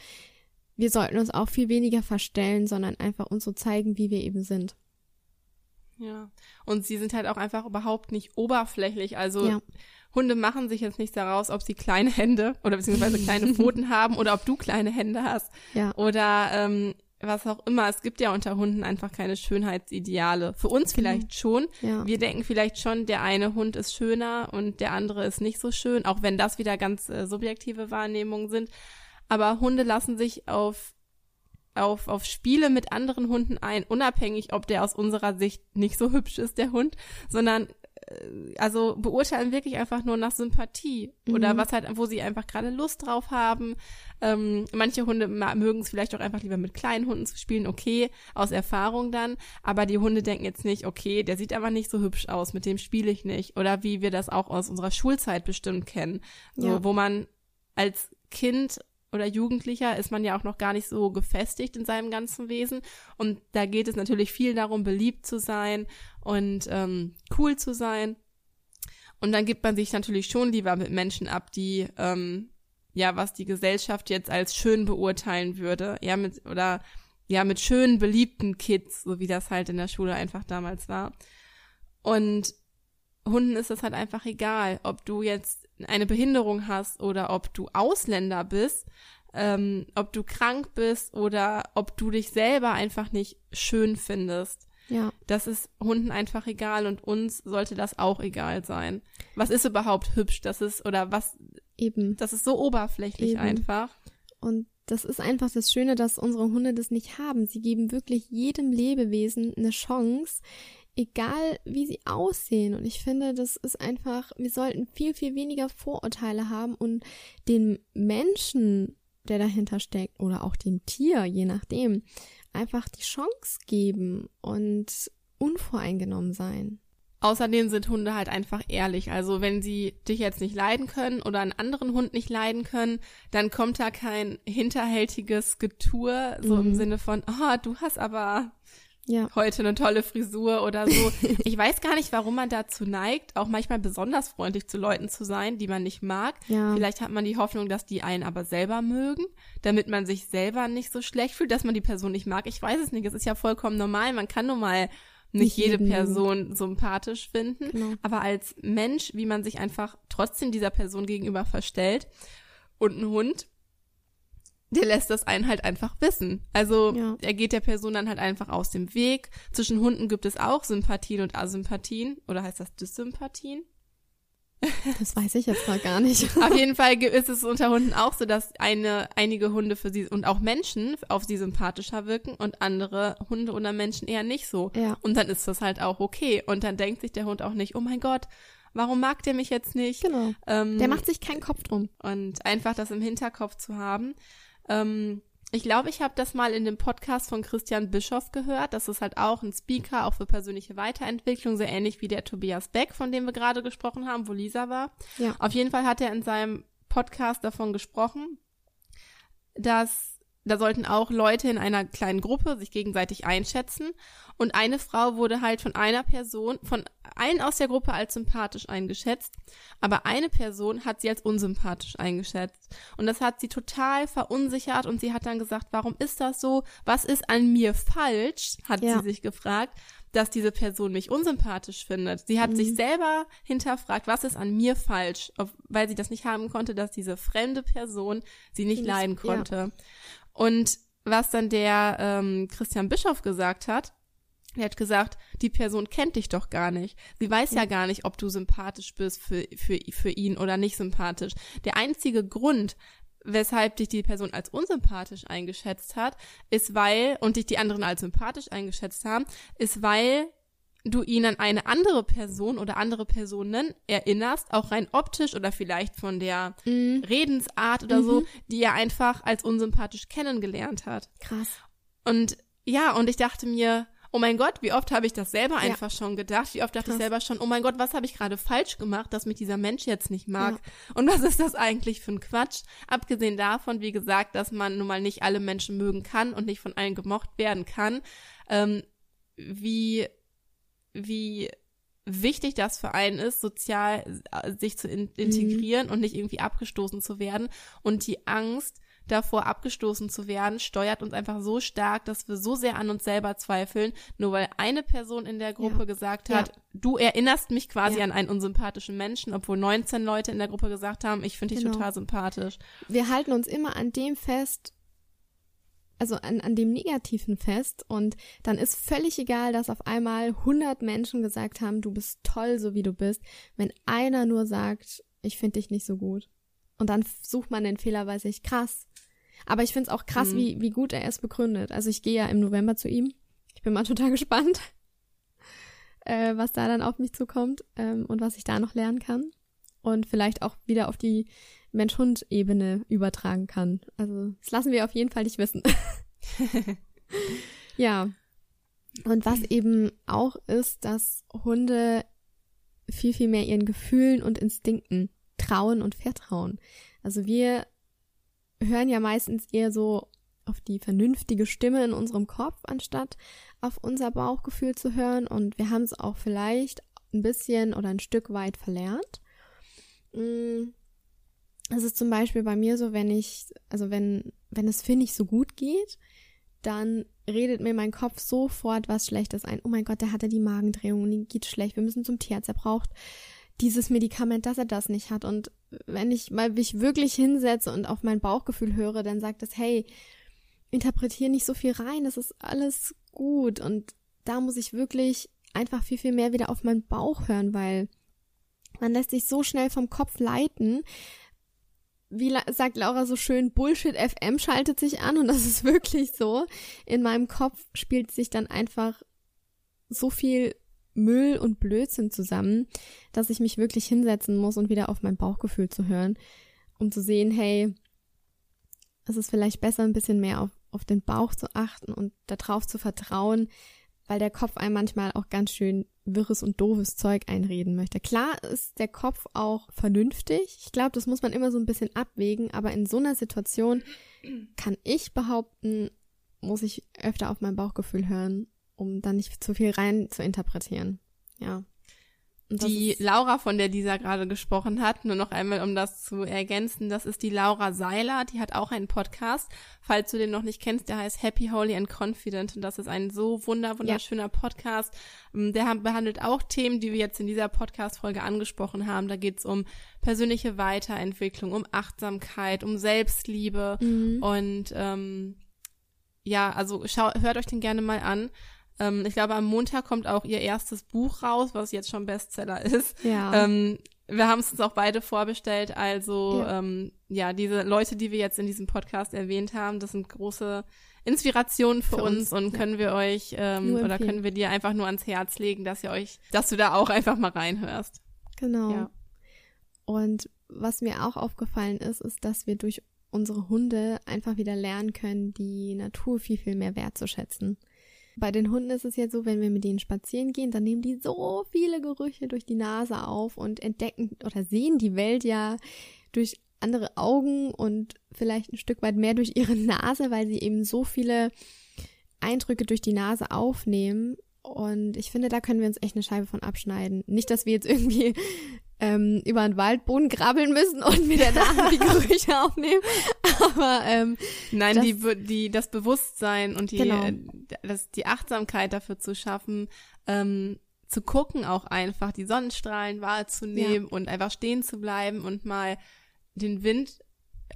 wir sollten uns auch viel weniger verstellen, sondern einfach uns so zeigen, wie wir eben sind. Ja, und sie sind halt auch einfach überhaupt nicht oberflächlich, also ja. Hunde machen sich jetzt nicht daraus, ob sie kleine Hände oder beziehungsweise kleine (laughs) Pfoten haben oder ob du kleine Hände hast. Ja. Oder ähm, was auch immer. Es gibt ja unter Hunden einfach keine Schönheitsideale. Für uns genau. vielleicht schon. Ja. Wir denken vielleicht schon, der eine Hund ist schöner und der andere ist nicht so schön, auch wenn das wieder ganz äh, subjektive Wahrnehmungen sind. Aber Hunde lassen sich auf auf, auf Spiele mit anderen Hunden ein, unabhängig, ob der aus unserer Sicht nicht so hübsch ist, der Hund, sondern also beurteilen wirklich einfach nur nach Sympathie mhm. oder was halt, wo sie einfach gerade Lust drauf haben. Ähm, manche Hunde mögen es vielleicht auch einfach lieber mit kleinen Hunden zu spielen, okay, aus Erfahrung dann. Aber die Hunde denken jetzt nicht, okay, der sieht aber nicht so hübsch aus, mit dem spiele ich nicht. Oder wie wir das auch aus unserer Schulzeit bestimmt kennen. So, ja. wo man als Kind oder Jugendlicher ist man ja auch noch gar nicht so gefestigt in seinem ganzen Wesen. Und da geht es natürlich viel darum, beliebt zu sein und ähm, cool zu sein. Und dann gibt man sich natürlich schon lieber mit Menschen ab, die ähm, ja, was die Gesellschaft jetzt als schön beurteilen würde, ja, mit oder ja, mit schönen, beliebten Kids, so wie das halt in der Schule einfach damals war. Und Hunden ist es halt einfach egal, ob du jetzt eine Behinderung hast oder ob du Ausländer bist, ähm, ob du krank bist oder ob du dich selber einfach nicht schön findest. Ja. Das ist Hunden einfach egal und uns sollte das auch egal sein. Was ist überhaupt hübsch? Das ist, oder was, eben. Das ist so oberflächlich eben. einfach. Und das ist einfach das Schöne, dass unsere Hunde das nicht haben. Sie geben wirklich jedem Lebewesen eine Chance, egal wie sie aussehen. Und ich finde, das ist einfach, wir sollten viel, viel weniger Vorurteile haben und den Menschen, der dahinter steckt, oder auch dem Tier, je nachdem, einfach die Chance geben und unvoreingenommen sein. Außerdem sind Hunde halt einfach ehrlich. Also wenn sie dich jetzt nicht leiden können oder einen anderen Hund nicht leiden können, dann kommt da kein hinterhältiges Getue, so mhm. im Sinne von, oh, du hast aber ja. heute eine tolle Frisur oder so. (laughs) ich weiß gar nicht, warum man dazu neigt, auch manchmal besonders freundlich zu Leuten zu sein, die man nicht mag. Ja. Vielleicht hat man die Hoffnung, dass die einen aber selber mögen, damit man sich selber nicht so schlecht fühlt, dass man die Person nicht mag. Ich weiß es nicht. Es ist ja vollkommen normal. Man kann nun mal nicht, nicht jede Person sympathisch finden, genau. aber als Mensch, wie man sich einfach trotzdem dieser Person gegenüber verstellt und ein Hund der lässt das einen halt einfach wissen. Also Ja. er geht der Person dann halt einfach aus dem Weg. Zwischen Hunden gibt es auch Sympathien und Asympathien. Oder heißt das Dyssympathien? Das weiß ich jetzt mal gar nicht. (laughs) Auf jeden Fall ist es unter Hunden auch so, dass eine, einige Hunde für sie und auch Menschen auf sie sympathischer wirken und andere Hunde oder Menschen eher nicht so. Ja. Und dann ist das halt auch okay. Und dann denkt sich der Hund auch nicht, oh mein Gott, warum mag der mich jetzt nicht? Genau. Ähm, Der macht sich keinen Kopf drum. und einfach das im Hinterkopf zu haben. Ähm, ich glaube, ich habe das mal in dem Podcast von Christian Bischoff gehört. Das ist halt auch ein Speaker, auch für persönliche Weiterentwicklung, sehr ähnlich wie der Tobias Beck, von dem wir gerade gesprochen haben, wo Lisa war. Ja. Auf jeden Fall hat er in seinem Podcast davon gesprochen, dass da sollten auch Leute in einer kleinen Gruppe sich gegenseitig einschätzen. Und eine Frau wurde halt von einer Person, von allen aus der Gruppe als sympathisch eingeschätzt, aber eine Person hat sie als unsympathisch eingeschätzt. Und das hat sie total verunsichert und sie hat dann gesagt, warum ist das so? Was ist an mir falsch? Hat Ja. sie sich gefragt, dass diese Person mich unsympathisch findet. Sie hat Mhm. sich selber hinterfragt, was ist an mir falsch, weil sie das nicht haben konnte, dass diese fremde Person sie nicht leiden ja. Und was dann der ähm, Christian Bischof gesagt hat, er hat gesagt, die Person kennt dich doch gar nicht. Sie weiß ja, Ja. gar nicht, ob du sympathisch bist für, für, für ihn oder nicht sympathisch. Der einzige Grund, weshalb dich die Person als unsympathisch eingeschätzt hat, ist weil, und dich die anderen als sympathisch eingeschätzt haben, ist weil du ihn an eine andere Person oder andere Personen erinnerst, auch rein optisch oder vielleicht von der Mhm. Redensart oder so, Mhm. die er einfach als unsympathisch kennengelernt hat. Krass. Und ja, und ich dachte mir, oh mein Gott, wie oft habe ich das selber Ja. einfach schon gedacht? Wie oft dachte Krass. ich selber schon, oh mein Gott, was habe ich gerade falsch gemacht, dass mich dieser Mensch jetzt nicht mag? Und was ist das eigentlich für ein Quatsch? Abgesehen davon, wie gesagt, dass man nun mal nicht alle Menschen mögen kann und nicht von allen gemocht werden kann, ähm, wie, wie wichtig das für einen ist, sozial äh, sich zu in integrieren und nicht irgendwie abgestoßen zu werden. Und die Angst davor, abgestoßen zu werden, steuert uns einfach so stark, dass wir so sehr an uns selber zweifeln, nur weil eine Person in der Gruppe Ja. gesagt Ja. hat, du erinnerst mich quasi Ja. an einen unsympathischen Menschen, obwohl 19 Leute in der Gruppe gesagt haben, ich finde dich Genau. total sympathisch. Wir halten uns immer an dem fest, also an, an dem Negativen fest und dann ist völlig egal, dass auf einmal 100 Menschen gesagt haben, du bist toll, so wie du bist, wenn einer nur sagt, ich finde dich nicht so gut. Und dann sucht man den Fehler bei sich. Krass. Aber ich finde es auch krass, Mhm. wie, wie gut er es begründet. Also ich gehe ja im November zu ihm. Ich bin mal (laughs) total gespannt, äh, was da dann auf mich zukommt ähm, und was ich da noch lernen kann. Und vielleicht auch wieder auf die Mensch-Hund-Ebene übertragen kann. Also das lassen wir auf jeden Fall nicht wissen. (laughs) ja. Und was eben auch ist, dass Hunde viel, viel mehr ihren Gefühlen und Instinkten trauen und vertrauen. Also wir hören ja meistens eher so auf die vernünftige Stimme in unserem Kopf, anstatt auf unser Bauchgefühl zu hören. Und wir haben es auch vielleicht ein bisschen oder ein Stück weit verlernt. Mm, Es ist zum Beispiel bei mir so, wenn ich, also wenn, wenn es Finn nicht so gut geht, dann redet mir mein Kopf sofort was Schlechtes ein. Oh mein Gott, der hatte die Magendrehung und ihm geht schlecht. Wir müssen zum Tierarzt. Er braucht dieses Medikament, dass er das nicht hat. Und wenn ich mal mich wirklich hinsetze und auf mein Bauchgefühl höre, dann sagt es, hey, interpretiere nicht so viel rein, es ist alles gut. Und da muss ich wirklich einfach viel, viel mehr wieder auf meinen Bauch hören, weil man lässt sich so schnell vom Kopf leiten. Wie sagt Laura so schön, Bullshit FM schaltet sich an und (laughs) das ist wirklich so. In meinem Kopf spielt sich dann einfach so viel Müll und Blödsinn zusammen, dass ich mich wirklich hinsetzen muss und wieder auf mein Bauchgefühl zu hören, um zu sehen, hey, es ist vielleicht besser, ein bisschen mehr auf, auf den Bauch zu achten und darauf zu vertrauen, weil der Kopf einem manchmal auch ganz schön wirres und doofes Zeug einreden möchte. Klar ist der Kopf auch vernünftig. Ich glaube, das muss man immer so ein bisschen abwägen, aber in so einer Situation kann ich behaupten, muss ich öfter auf mein Bauchgefühl hören, um dann nicht zu viel rein zu interpretieren. Ja. Die Laura, von der Lisa gerade gesprochen hat, nur noch einmal, um das zu ergänzen, das ist die Laura Seiler, die hat auch einen Podcast. Falls du den noch nicht kennst, der heißt Happy, Holy and Confident und das ist ein so wunder, wunderschöner ja. Podcast. Ähm, der behandelt auch Themen, die wir jetzt in dieser Podcast-Folge angesprochen haben. Da geht's um persönliche Weiterentwicklung, um Achtsamkeit, um Selbstliebe mhm. und ähm, ja, also schau, hört euch den gerne mal an. Ähm, ich glaube, am Montag kommt auch ihr erstes Buch raus, was jetzt schon Bestseller ist. Ja. Ähm, wir haben es uns auch beide vorbestellt. Also ja. Ähm, ja, diese Leute, die wir jetzt in diesem Podcast erwähnt haben, das sind große Inspirationen für, für uns, uns, und ja. können wir euch ähm, oder können wir dir einfach nur ans Herz legen, dass ihr euch, dass du da auch einfach mal reinhörst. Genau. Ja. Und was mir auch aufgefallen ist, ist, dass wir durch unsere Hunde einfach wieder lernen können, die Natur viel, viel mehr wertzuschätzen. Bei den Hunden ist es ja so, wenn wir mit denen spazieren gehen, dann nehmen die so viele Gerüche durch die Nase auf und entdecken oder sehen die Welt ja durch andere Augen und vielleicht ein Stück weit mehr durch ihre (laughs) Nase, weil sie eben so viele Eindrücke durch die Nase aufnehmen. Und ich finde, da können wir uns echt eine Scheibe von abschneiden. Nicht, dass wir jetzt irgendwie ähm, über einen Waldboden krabbeln müssen und mit der Nase die Gerüche (laughs) aufnehmen. Aber ähm, nein, das, die, die das Bewusstsein und die genau. Äh, das, die Achtsamkeit dafür zu schaffen, ähm, zu gucken auch einfach, die Sonnenstrahlen wahrzunehmen ja. und einfach stehen zu bleiben und mal den Wind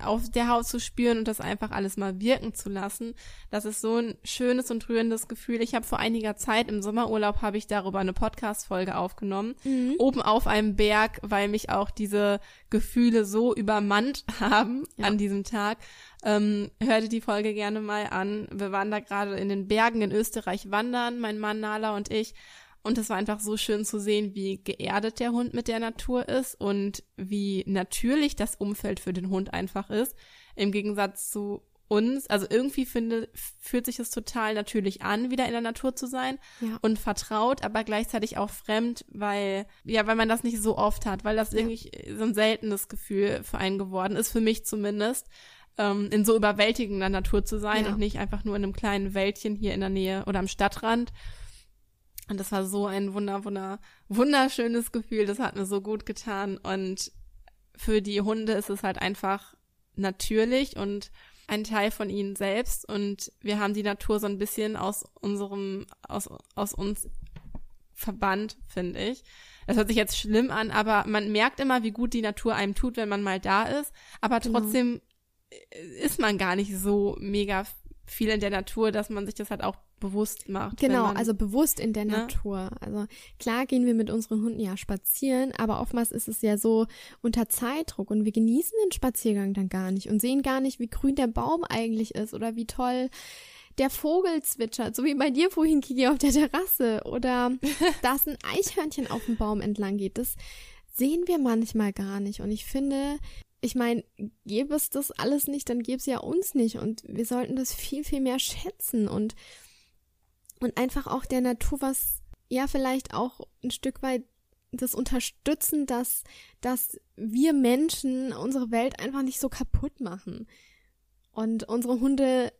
auf der Haut zu spüren und das einfach alles mal wirken zu lassen. Das ist so ein schönes und rührendes Gefühl. Ich habe vor einiger Zeit im Sommerurlaub habe ich darüber eine Podcast-Folge aufgenommen, mhm. oben auf einem Berg, weil mich auch diese Gefühle so übermannt (laughs) haben ja. an diesem Tag. Ähm, hörte die Folge gerne mal an. Wir waren da gerade in den Bergen in Österreich wandern, mein Mann Nala und ich. Und es war einfach so schön zu sehen, wie geerdet der Hund mit der Natur ist und wie natürlich das Umfeld für den Hund einfach ist. Im Gegensatz zu uns, also irgendwie finde, fühlt sich es total natürlich an, wieder in der Natur zu sein ja. und vertraut, aber gleichzeitig auch fremd, weil, ja, weil man das nicht so oft hat, weil das ja. irgendwie so ein seltenes Gefühl für einen geworden ist, für mich zumindest, ähm, in so überwältigender Natur zu sein ja. und nicht einfach nur in einem kleinen Wäldchen hier in der Nähe oder am Stadtrand. Und das war so ein wunder, wunder, wunderschönes Gefühl. Das hat mir so gut getan. Und für die Hunde ist es halt einfach natürlich und ein Teil von ihnen selbst. Und wir haben die Natur so ein bisschen aus unserem, aus, aus uns verbannt, finde ich. Das hört sich jetzt schlimm an, aber man merkt immer, wie gut die Natur einem tut, wenn man mal da ist. Aber genau. trotzdem genau. ist man gar nicht so mega viel in der Natur, dass man sich das halt auch bewusst macht. Genau, man, also bewusst in der ne? Natur. Also klar gehen wir mit unseren Hunden ja spazieren, aber oftmals ist es ja so unter Zeitdruck und wir genießen den Spaziergang dann gar nicht und sehen gar nicht, wie grün der Baum eigentlich ist oder wie toll der Vogel zwitschert, so wie bei dir vorhin, Kiki, auf der Terrasse oder (laughs) dass ein Eichhörnchen auf dem Baum entlang geht. Das sehen wir manchmal gar nicht und ich finde, ich meine, gäbe es das alles nicht, dann gäbe es ja uns nicht und wir sollten das viel, viel mehr schätzen und und einfach auch der Natur was, ja, vielleicht auch ein Stück weit das unterstützen, dass, dass wir Menschen unsere Welt einfach nicht so kaputt machen. Und unsere Hunde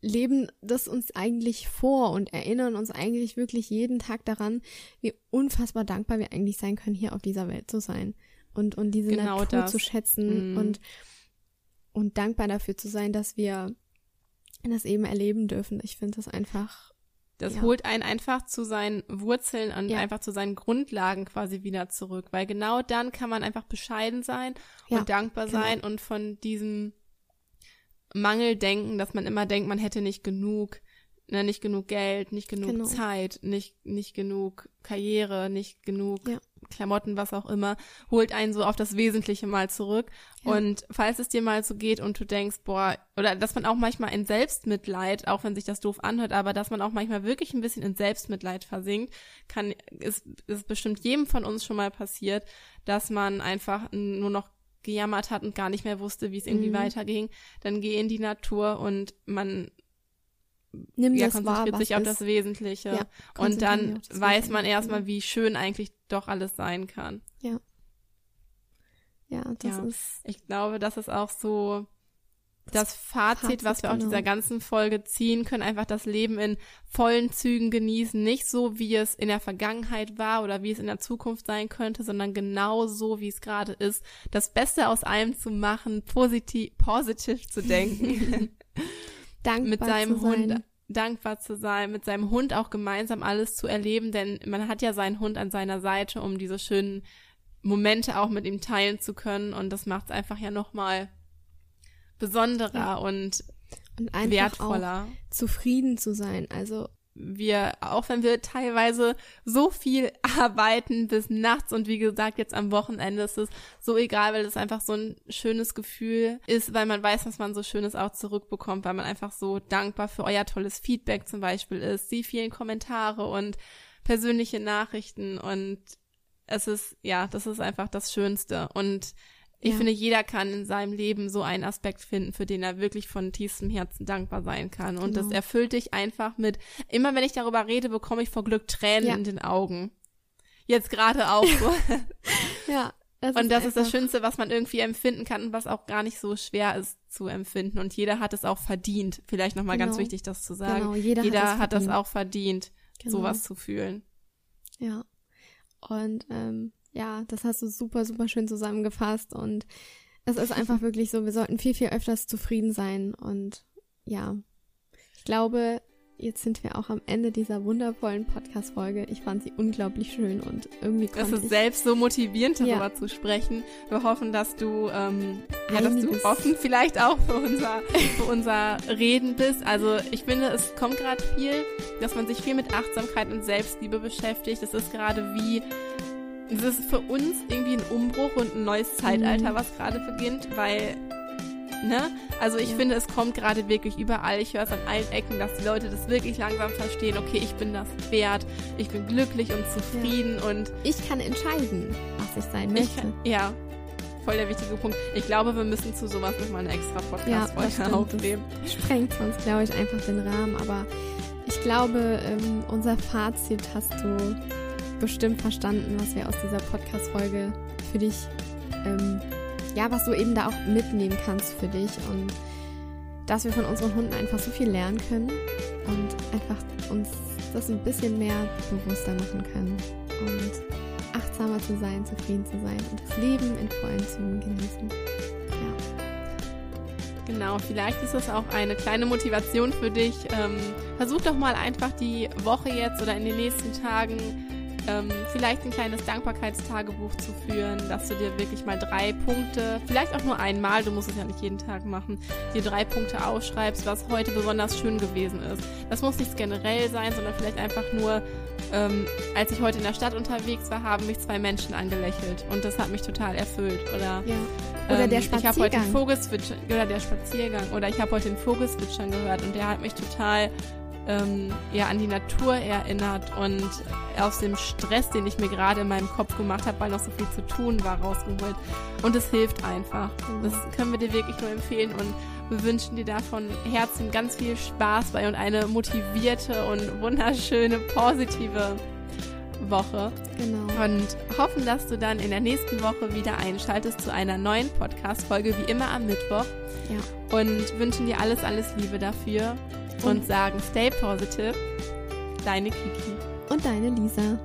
leben das uns eigentlich vor und erinnern uns eigentlich wirklich jeden Tag daran, wie unfassbar dankbar wir eigentlich sein können, hier auf dieser Welt zu sein und, und diese genau Natur das. zu schätzen mm. und, und dankbar dafür zu sein, dass wir das eben erleben dürfen. Ich finde das einfach das ja. holt einen einfach zu seinen Wurzeln und ja. einfach zu seinen Grundlagen quasi wieder zurück, weil genau dann kann man einfach bescheiden sein ja, und dankbar genau. sein und von diesem Mangel denken, dass man immer denkt, man hätte nicht genug, ne, nicht genug Geld, nicht genug genau. Zeit, nicht, nicht genug Karriere, nicht genug ja. Klamotten, was auch immer, holt einen so auf das Wesentliche mal zurück. Ja. Und falls es dir mal so geht und du denkst, boah, oder dass man auch manchmal in Selbstmitleid, auch wenn sich das doof anhört, aber dass man auch manchmal wirklich ein bisschen in Selbstmitleid versinkt, kann, ist, ist bestimmt jedem von uns schon mal passiert, dass man einfach nur noch gejammert hat und gar nicht mehr wusste, wie es irgendwie mhm. weiterging, dann geh in die Natur und man Nimm ja, das konzentriert wahr, sich auf das Wesentliche. Ja, und dann weiß man erstmal, wie schön eigentlich doch alles sein kann. Ja. Ja, das ja. ist. Ich glaube, das ist auch so das Fazit, Fazit, was wir aus genau. dieser ganzen Folge ziehen können, einfach das Leben in vollen Zügen genießen, nicht so, wie es in der Vergangenheit war oder wie es in der Zukunft sein könnte, sondern genau so, wie es gerade ist, das Beste aus allem zu machen, positiv, positiv zu denken, (laughs) (laughs) Dankbar mit seinem zu sein. Hund dankbar zu sein, mit seinem Hund auch gemeinsam alles zu erleben, denn man hat ja seinen Hund an seiner Seite, um diese schönen Momente auch mit ihm teilen zu können und das macht es einfach ja nochmal besonderer Ja. und und einfach wertvoller. auch zufrieden zu sein. Also Wir, auch wenn wir teilweise so viel (laughs) arbeiten bis nachts und wie gesagt, jetzt am Wochenende ist es so egal, weil es einfach so ein schönes Gefühl ist, weil man weiß, dass man so Schönes auch zurückbekommt, weil man einfach so dankbar für euer tolles Feedback zum Beispiel ist, die vielen Kommentare und persönliche Nachrichten und es ist, ja, das ist einfach das Schönste. Und ich Ja. finde, jeder kann in seinem Leben so einen Aspekt finden, für den er wirklich von tiefstem Herzen dankbar sein kann. Und das Genau. erfüllt dich einfach mit, immer wenn ich darüber rede, bekomme ich vor Glück Tränen Ja. in den Augen. Jetzt gerade auch so. (laughs) ja, das und das ist das Schönste, was man irgendwie empfinden kann und was auch gar nicht so schwer ist zu empfinden. Und jeder hat es auch verdient. Vielleicht nochmal ganz Genau. wichtig, das zu sagen. Genau, jeder, jeder hat, es hat das auch verdient, Genau. sowas zu fühlen. Ja. Und ähm, ja, das hast du super, super schön zusammengefasst. Und es ist einfach (laughs) wirklich so, wir sollten viel, viel öfters zufrieden sein. Und ja, ich glaube, jetzt sind wir auch am Ende dieser wundervollen Podcast-Folge. Ich fand sie unglaublich schön und irgendwie Es konnte ist ich selbst so motivierend, Ja. darüber zu sprechen. Wir hoffen, dass du, ähm, ja, dass du offen vielleicht auch für unser, (laughs) für unser Reden bist. Also ich finde, es kommt gerade viel, dass man sich viel mit Achtsamkeit und Selbstliebe beschäftigt. Es ist gerade wie, es ist für uns irgendwie ein Umbruch und ein neues Zeitalter, Mhm. was gerade beginnt, weil Ne? Also ich Ja. finde, es kommt gerade wirklich überall. Ich höre es an allen Ecken, dass die Leute das wirklich langsam verstehen. Okay, ich bin das wert, ich bin glücklich und zufrieden und ich kann entscheiden, was ich sein ich möchte. kann, ja, voll der wichtige Punkt. Ich glaube, wir müssen zu sowas nochmal eine extra Ja, das Podcast-Folge stimmt. aufnehmen. sprengt sonst, glaube ich, einfach den Rahmen. Aber ich glaube, ähm, unser Fazit hast du bestimmt verstanden, was wir aus dieser Podcast-Folge für dich, ähm, ja, was du eben da auch mitnehmen kannst für dich und dass wir von unseren Hunden einfach so viel lernen können und einfach uns das ein bisschen mehr bewusster machen können und achtsamer zu sein, zufrieden zu sein und das Leben in vollen Zügen genießen. Ja. Genau, vielleicht ist es auch eine kleine Motivation für dich. Ähm, versuch doch mal einfach die Woche jetzt oder in den nächsten Tagen ähm, vielleicht ein kleines Dankbarkeitstagebuch zu führen, dass du dir wirklich mal drei Punkte, vielleicht auch nur einmal, du musst es ja nicht jeden Tag machen, dir drei Punkte ausschreibst, was heute besonders schön gewesen ist. Das muss nicht generell sein, sondern vielleicht einfach nur, ähm, als ich heute in der Stadt unterwegs war, haben mich zwei Menschen angelächelt und das hat mich total erfüllt. Oder ja. Oder der ähm, Ich habe heute den Spaziergang. Vogelzwitschern, oder der Spaziergang, oder ich habe heute den Vogelzwitschern gehört und der hat mich total ähm, ja, an die Natur erinnert und aus dem Stress, den ich mir gerade in meinem Kopf gemacht habe, weil noch so viel zu tun war, rausgeholt. Und es hilft einfach. Mhm. Das können wir dir wirklich nur empfehlen und wir wünschen dir davon Herzen ganz viel Spaß bei und eine motivierte und wunderschöne, positive Woche Genau. und hoffen, dass du dann in der nächsten Woche wieder einschaltest zu einer neuen Podcast-Folge, wie immer am Mittwoch. Ja. Und wünschen dir alles, alles Liebe dafür Und- sagen, stay positive. Deine Kiki. Und deine Lisa.